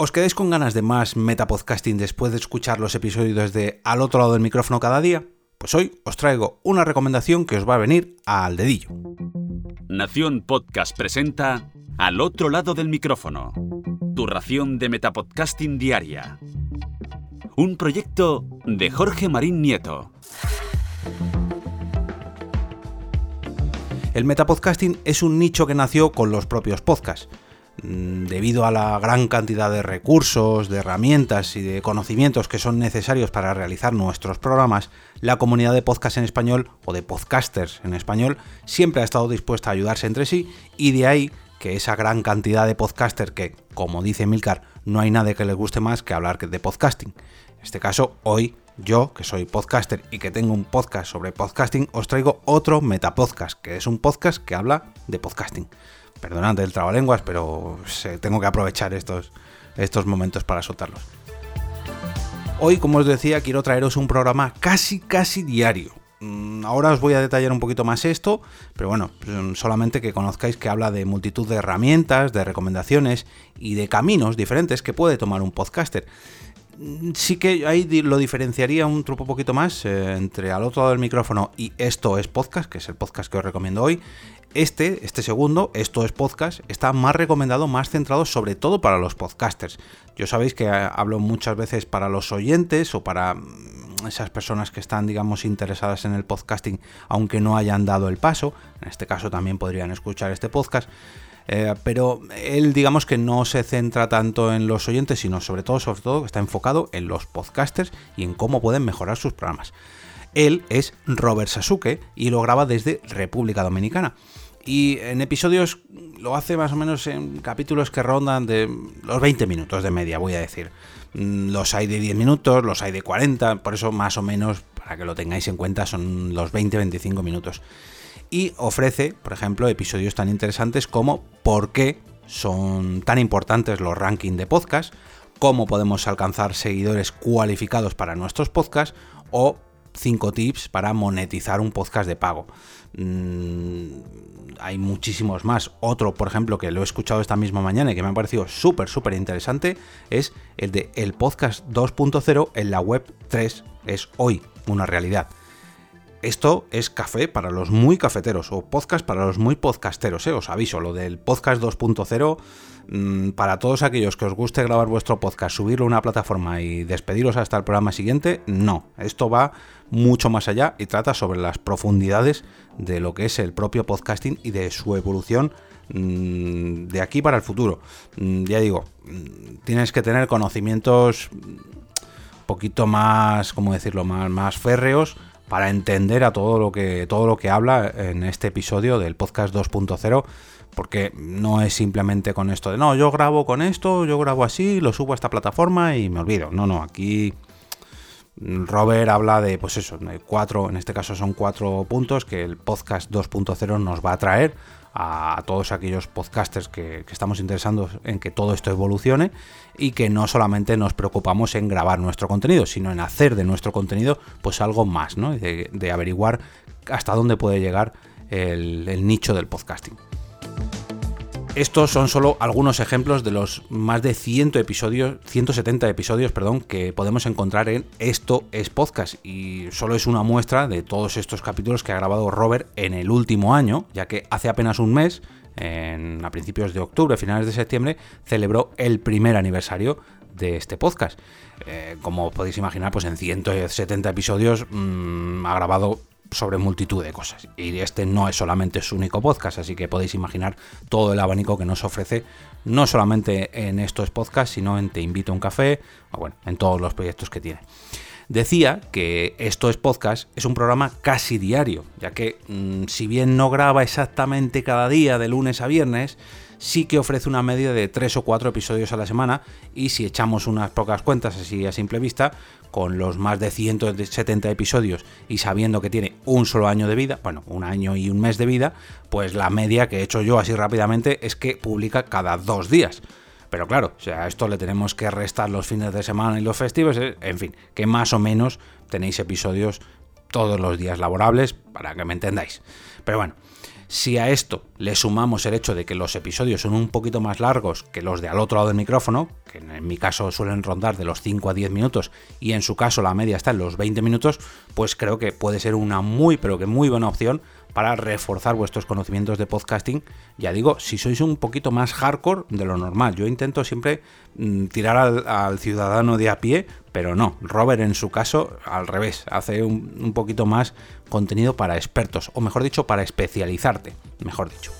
¿Os quedáis con ganas de más metapodcasting después de escuchar los episodios de Al otro lado del micrófono cada día? Pues hoy os traigo una recomendación que os va a venir al dedillo. Nación Podcast presenta Al otro lado del micrófono, tu ración de metapodcasting diaria. Un proyecto de Jorge Marín Nieto. El metapodcasting es un nicho que nació con los propios podcasts. Mm, debido a la gran cantidad de recursos, de herramientas y de conocimientos que son necesarios para realizar nuestros programas, la comunidad de podcast en español o de podcasters en español siempre ha estado dispuesta a ayudarse entre sí y de ahí que esa gran cantidad de podcasters que, como dice Milcar, no hay nada que les guste más que hablar de podcasting. En este caso, hoy yo, que soy podcaster y que tengo un podcast sobre podcasting, os traigo otro metapodcast, que es un podcast que habla de podcasting. Perdonad el trabalenguas, pero tengo que aprovechar estos, estos momentos para soltarlos. Hoy, como os decía, quiero traeros un programa casi, casi diario. Mm, ahora os voy a detallar un poquito más esto, pero bueno, mm, solamente que conozcáis que habla de multitud de herramientas, de recomendaciones y de caminos diferentes que puede tomar un podcaster. Mm, sí que ahí lo diferenciaría un truco poquito más eh, entre al otro lado del micrófono y esto es podcast, que es el podcast que os recomiendo hoy, este, este segundo, esto es podcast, está más recomendado, más centrado sobre todo para los podcasters. Yo sabéis que hablo muchas veces para los oyentes o para mm, esas personas que están, digamos, interesadas en el podcasting, aunque no hayan dado el paso. En este caso también podrían escuchar este podcast. Eh, pero él digamos que no se centra tanto en los oyentes, sino sobre todo, sobre todo, está enfocado en los podcasters y en cómo pueden mejorar sus programas. Él es Robert Sasuke y lo graba desde República Dominicana. Y en episodios lo hace más o menos en capítulos que rondan de los 20 minutos de media, voy a decir. Mm, los hay de 10 minutos, los hay de 40, por eso más o menos, para que lo tengáis en cuenta, son los 20-25 minutos. Y ofrece, por ejemplo, episodios tan interesantes como por qué son tan importantes los rankings de podcast, cómo podemos alcanzar seguidores cualificados para nuestros podcasts o 5 tips para monetizar un podcast de pago. Mm, hay muchísimos más. Otro, por ejemplo, que lo he escuchado esta misma mañana y que me ha parecido súper, súper interesante, es el de el podcast 2.0 en la web 3. Es hoy una realidad. Esto es café para los muy cafeteros o podcast para los muy podcasteros, ¿eh? os aviso, lo del podcast 2.0 mm, para todos aquellos que os guste grabar vuestro podcast, subirlo a una plataforma y despediros hasta el programa siguiente, no, esto va mucho más allá y trata sobre las profundidades de lo que es el propio podcasting y de su evolución mm, de aquí para el futuro. Mm, ya digo, tienes que tener conocimientos un poquito más, ¿cómo decirlo?, más, más férreos para entender a todo lo que todo lo que habla en este episodio del podcast 2.0 porque no es simplemente con esto de no, yo grabo con esto, yo grabo así, lo subo a esta plataforma y me olvido. No, no, aquí Robert habla de, pues eso, cuatro, en este caso son cuatro puntos que el podcast 2.0 nos va a traer a, todos aquellos podcasters que, estamos interesados en que todo esto evolucione y que no solamente nos preocupamos en grabar nuestro contenido, sino en hacer de nuestro contenido pues algo más, ¿no? De averiguar hasta dónde puede llegar el nicho del podcasting. Estos son solo algunos ejemplos de los más de 100 episodios, 170 episodios, perdón, que podemos encontrar en Esto es Podcast y solo es una muestra de todos estos capítulos que ha grabado Robert en el último año, ya que hace apenas un mes, en, a principios de octubre, finales de septiembre, celebró el primer aniversario de este podcast. Eh, como podéis imaginar, pues en 170 episodios mm, ha grabado sobre multitud de cosas. Y este no es solamente su único podcast, así que podéis imaginar todo el abanico que nos ofrece, no solamente en estos podcasts, sino en Te invito a un café, o bueno, en todos los proyectos que tiene. Decía que esto es podcast, es un programa casi diario, ya que mm, si bien no graba exactamente cada día de lunes a viernes, sí que ofrece una media de 3 o 4 episodios a la semana y si echamos unas pocas cuentas así a simple vista, con los más de 170 episodios y sabiendo que tiene un solo año de vida, bueno, un año y un mes de vida, pues la media que he hecho yo así rápidamente es que publica cada dos días. Pero claro, o sea, a esto le tenemos que restar los fines de semana y los festivos, eh, en fin, que más o menos tenéis episodios todos los días laborables, para que me entendáis. Pero bueno, Si a esto le sumamos el hecho de que los episodios son un poquito más largos que los de al otro lado del micrófono, que en mi caso suelen rondar de los 5 a 10 minutos y en su caso la media está en los 20 minutos, pues creo que puede ser una muy pero que muy buena opción para reforzar vuestros conocimientos de podcasting. Ya digo, si sois un poquito más hardcore de lo normal, yo intento siempre mm, tirar al, ciudadano de a pie, pero no, Robert en su caso al revés, hace un, poquito más contenido para expertos, o mejor dicho, para especializarte, mejor dicho.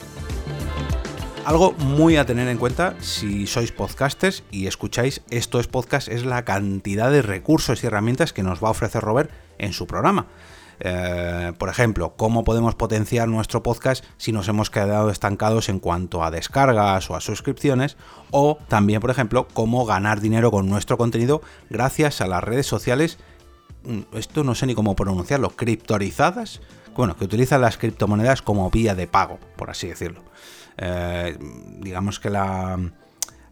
Algo muy a tener en cuenta si sois podcasters y escucháis esto es podcast es la cantidad de recursos y herramientas que nos va a ofrecer Robert en su programa. Eh, por ejemplo, cómo podemos potenciar nuestro podcast si nos hemos quedado estancados en cuanto a descargas o a suscripciones, o también, por ejemplo, cómo ganar dinero con nuestro contenido gracias a las redes sociales, mm, esto no sé ni cómo pronunciarlo, criptorizadas, bueno, que utilizan las criptomonedas como vía de pago, por así decirlo. Eh, digamos que la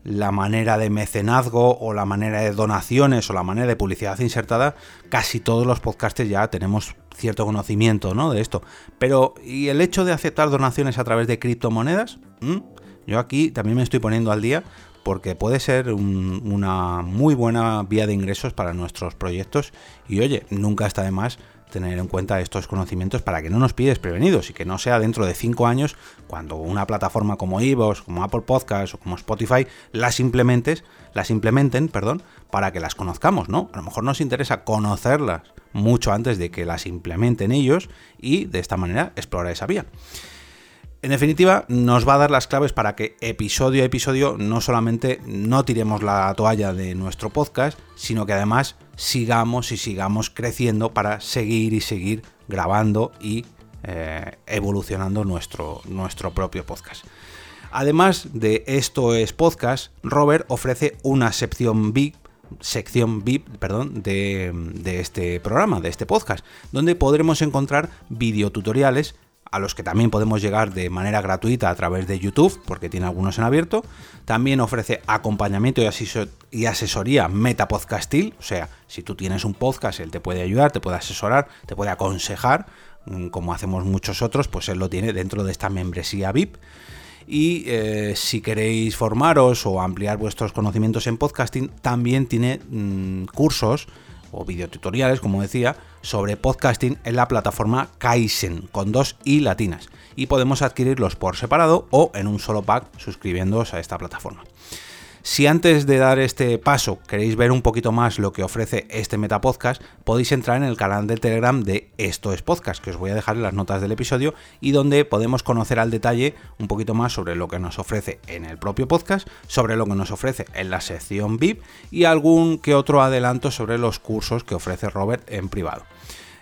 la manera de mecenazgo o la manera de donaciones o la manera de publicidad insertada, casi todos los podcasters ya tenemos cierto conocimiento ¿no? de esto. Pero, ¿y el hecho de aceptar donaciones a través de criptomonedas? ¿Mm? Yo aquí también me estoy poniendo al día porque puede ser una muy buena vía de ingresos para nuestros proyectos y oye, nunca está de más tener en cuenta estos conocimientos para que no nos pides prevenidos y que no sea dentro de cinco años cuando una plataforma como Evox, como Apple Podcasts o como Spotify las implementes, las implementen, perdón, para que las conozcamos, ¿no? A lo mejor nos interesa conocerlas mucho antes de que las implementen ellos y de esta manera explorar esa vía. En definitiva, nos va a dar las claves para que episodio a episodio no solamente no tiremos la toalla de nuestro podcast, sino que además sigamos y sigamos creciendo para seguir y seguir grabando y eh, evolucionando nuestro, nuestro propio podcast. Además de esto es podcast, Robert ofrece una sección VIP sección VIP perdón, de, de, este programa, de este podcast, donde podremos encontrar videotutoriales a los que también podemos llegar de manera gratuita a través de YouTube, porque tiene algunos en abierto. También ofrece acompañamiento y asesoría metapodcastil, o sea, si tú tienes un podcast, él te puede ayudar, te puede asesorar, te puede aconsejar, mm, como hacemos muchos otros, pues él lo tiene dentro de esta membresía VIP. Y eh, si queréis formaros o ampliar vuestros conocimientos en podcasting, también tiene mm, cursos o videotutoriales, como decía, sobre podcasting en la plataforma Kaizen, con dos i latinas. Y podemos adquirirlos por separado o en un solo pack suscribiéndoos a esta plataforma. Si antes de dar este paso queréis ver un poquito más lo que ofrece este Metapodcast, podéis entrar en el canal de Telegram de Esto es Podcast, que os voy a dejar en las notas del episodio, y donde podemos conocer al detalle un poquito más sobre lo que nos ofrece en el propio podcast, sobre lo que nos ofrece en la sección VIP y algún que otro adelanto sobre los cursos que ofrece Robert en privado.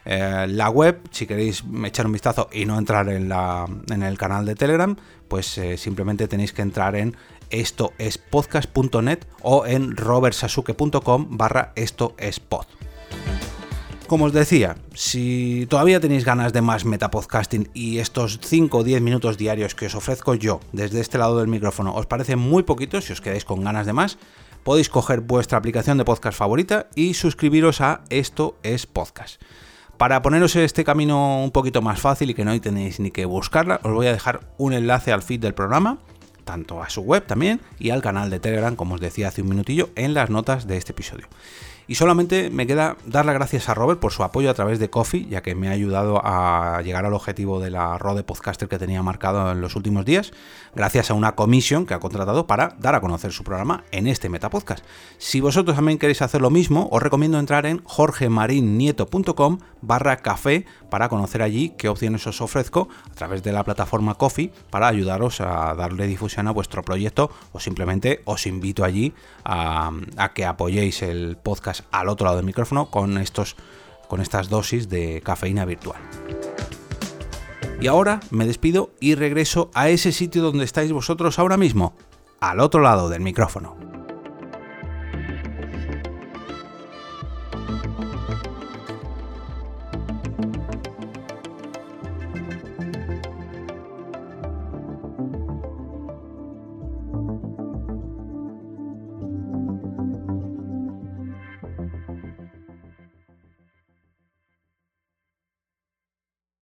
Eh, la web, si queréis echar un vistazo y no entrar en, la, en el canal de Telegram, pues eh, simplemente tenéis que entrar en esto es podcast.net o en robertsasuke.com barra esto es pod. Como os decía, si todavía tenéis ganas de más metapodcasting y estos 5 o 10 minutos diarios que os ofrezco yo desde este lado del micrófono os parecen muy poquitos, si os quedáis con ganas de más, podéis coger vuestra aplicación de podcast favorita y suscribiros a Esto es Podcast. Para poneros este camino un poquito más fácil y que no tenéis ni que buscarla, os voy a dejar un enlace al feed del programa tanto a su web también y al canal de Telegram, como os decía hace un minutillo, en las notas de este episodio. Y solamente me queda dar las gracias a Robert por su apoyo a través de Coffee, ya que me ha ayudado a llegar al objetivo de la Rode Podcaster que tenía marcado en los últimos días, gracias a una comisión que ha contratado para dar a conocer su programa en este Metapodcast. Si vosotros también queréis hacer lo mismo, os recomiendo entrar en jorgemarinieto.com barra café para conocer allí qué opciones os ofrezco a través de la plataforma Coffee para ayudaros a darle difusión a vuestro proyecto o simplemente os invito allí a, a que apoyéis el podcast al otro lado del micrófono con, estos, con estas dosis de cafeína virtual. Y ahora me despido y regreso a ese sitio donde estáis vosotros ahora mismo, al otro lado del micrófono.